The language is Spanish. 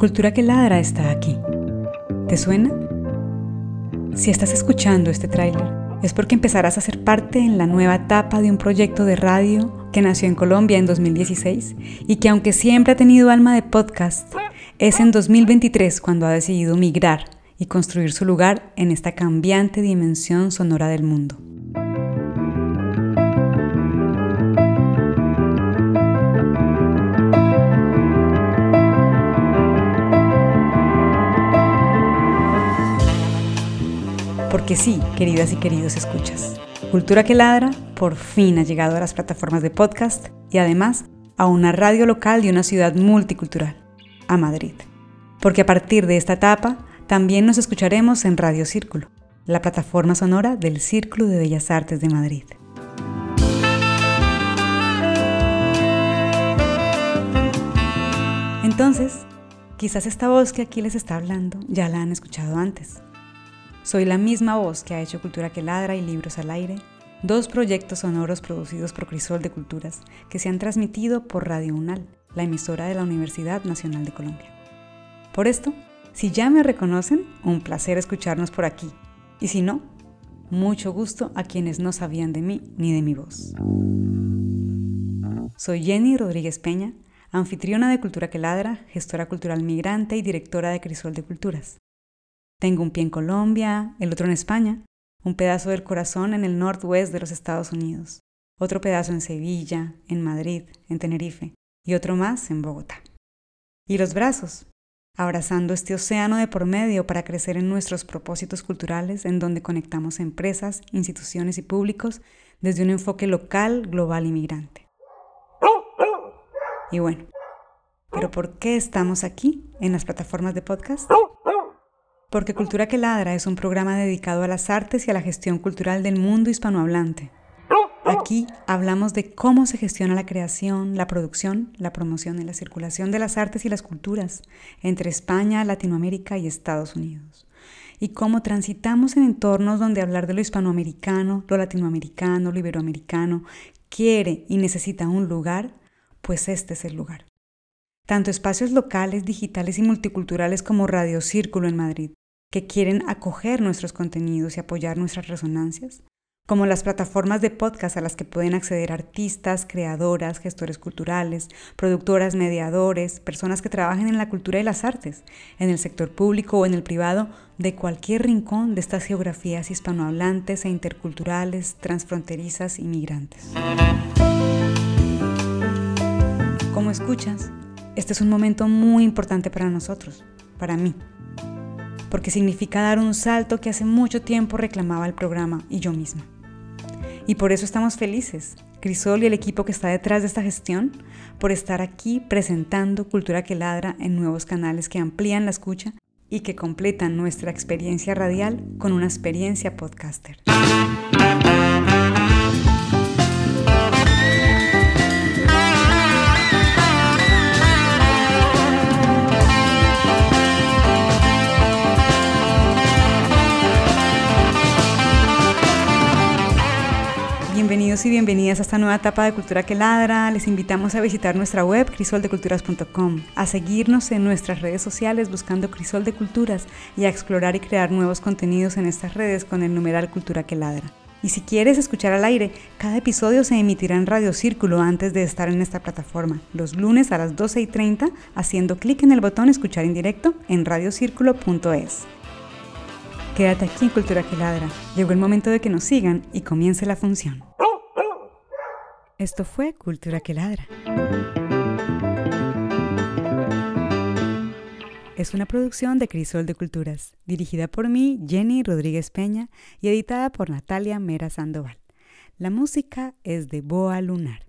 Cultura que ladra está aquí. ¿Te suena? Si estás escuchando este tráiler, es porque empezarás a ser parte en la nueva etapa de un proyecto de radio que nació en Colombia en 2016 y que aunque siempre ha tenido alma de podcast, es en 2023 cuando ha decidido migrar y construir su lugar en esta cambiante dimensión sonora del mundo. Porque sí, queridas y queridos escuchas, Cultura que Ladra por fin ha llegado a las plataformas de podcast y además a una radio local de una ciudad multicultural, a Madrid. Porque a partir de esta etapa también nos escucharemos en Radio Círculo, la plataforma sonora del Círculo de Bellas Artes de Madrid. Entonces, quizás esta voz que aquí les está hablando ya la han escuchado antes soy la misma voz que ha hecho Cultura que Ladra y Libros al Aire, dos proyectos sonoros producidos por Crisol de Culturas que se han transmitido por Radio UNAL, la emisora de la Universidad Nacional de Colombia. Por esto, si ya me reconocen, un placer escucharnos por aquí. Y si no, mucho gusto a quienes no sabían de mí ni de mi voz. Soy Jenny Rodríguez Peña, anfitriona de Cultura que Ladra, gestora cultural migrante y directora de Crisol de Culturas. Tengo un pie en Colombia, el otro en España, un pedazo del corazón en el northwest de los Estados Unidos, otro pedazo en Sevilla, en Madrid, en Tenerife y otro más en Bogotá. Y los brazos, abrazando este océano de por medio para crecer en nuestros propósitos culturales en donde conectamos empresas, instituciones y públicos desde un enfoque local, global y migrante. Y bueno, ¿pero por qué estamos aquí en las plataformas de podcast? Porque Cultura que Ladra es un programa dedicado a las artes y a la gestión cultural del mundo hispanohablante. Aquí hablamos de cómo se gestiona la creación, la producción, la promoción y la circulación de las artes y las culturas entre España, Latinoamérica y Estados Unidos. Y cómo transitamos en entornos donde hablar de lo hispanoamericano, lo latinoamericano, lo iberoamericano quiere y necesita un lugar, pues este es el lugar. Tanto espacios locales, digitales y multiculturales como Radio Círculo en Madrid, que quieren acoger nuestros contenidos y apoyar nuestras resonancias, como las plataformas de podcast a las que pueden acceder artistas, creadoras, gestores culturales, productoras, mediadores, personas que trabajen en la cultura y las artes, en el sector público o en el privado, de cualquier rincón de estas geografías hispanohablantes e interculturales, transfronterizas y migrantes. Como escuchas, este es un momento muy importante para nosotros, para mí, porque significa dar un salto que hace mucho tiempo reclamaba el programa y yo misma. Y por eso estamos felices, Crisol y el equipo que está detrás de esta gestión, por estar aquí presentando Cultura que Ladra en nuevos canales que amplían la escucha y que completan nuestra experiencia radial con una experiencia podcaster. Bienvenidos y bienvenidas a esta nueva etapa de Cultura que Ladra. Les invitamos a visitar nuestra web crisoldeculturas.com, a seguirnos en nuestras redes sociales buscando Crisol de Culturas y a explorar y crear nuevos contenidos en estas redes con el numeral Cultura que Ladra. Y si quieres escuchar al aire, cada episodio se emitirá en Radio Círculo antes de estar en esta plataforma, los lunes a las 12 y 30, haciendo clic en el botón Escuchar en directo en radiocírculo.es. Quédate aquí Cultura que Ladra. Llegó el momento de que nos sigan y comience la función. Esto fue Cultura que Ladra. Es una producción de Crisol de Culturas, dirigida por mí, Jenny Rodríguez Peña, y editada por Natalia Mera Sandoval. La música es de Boa Lunar.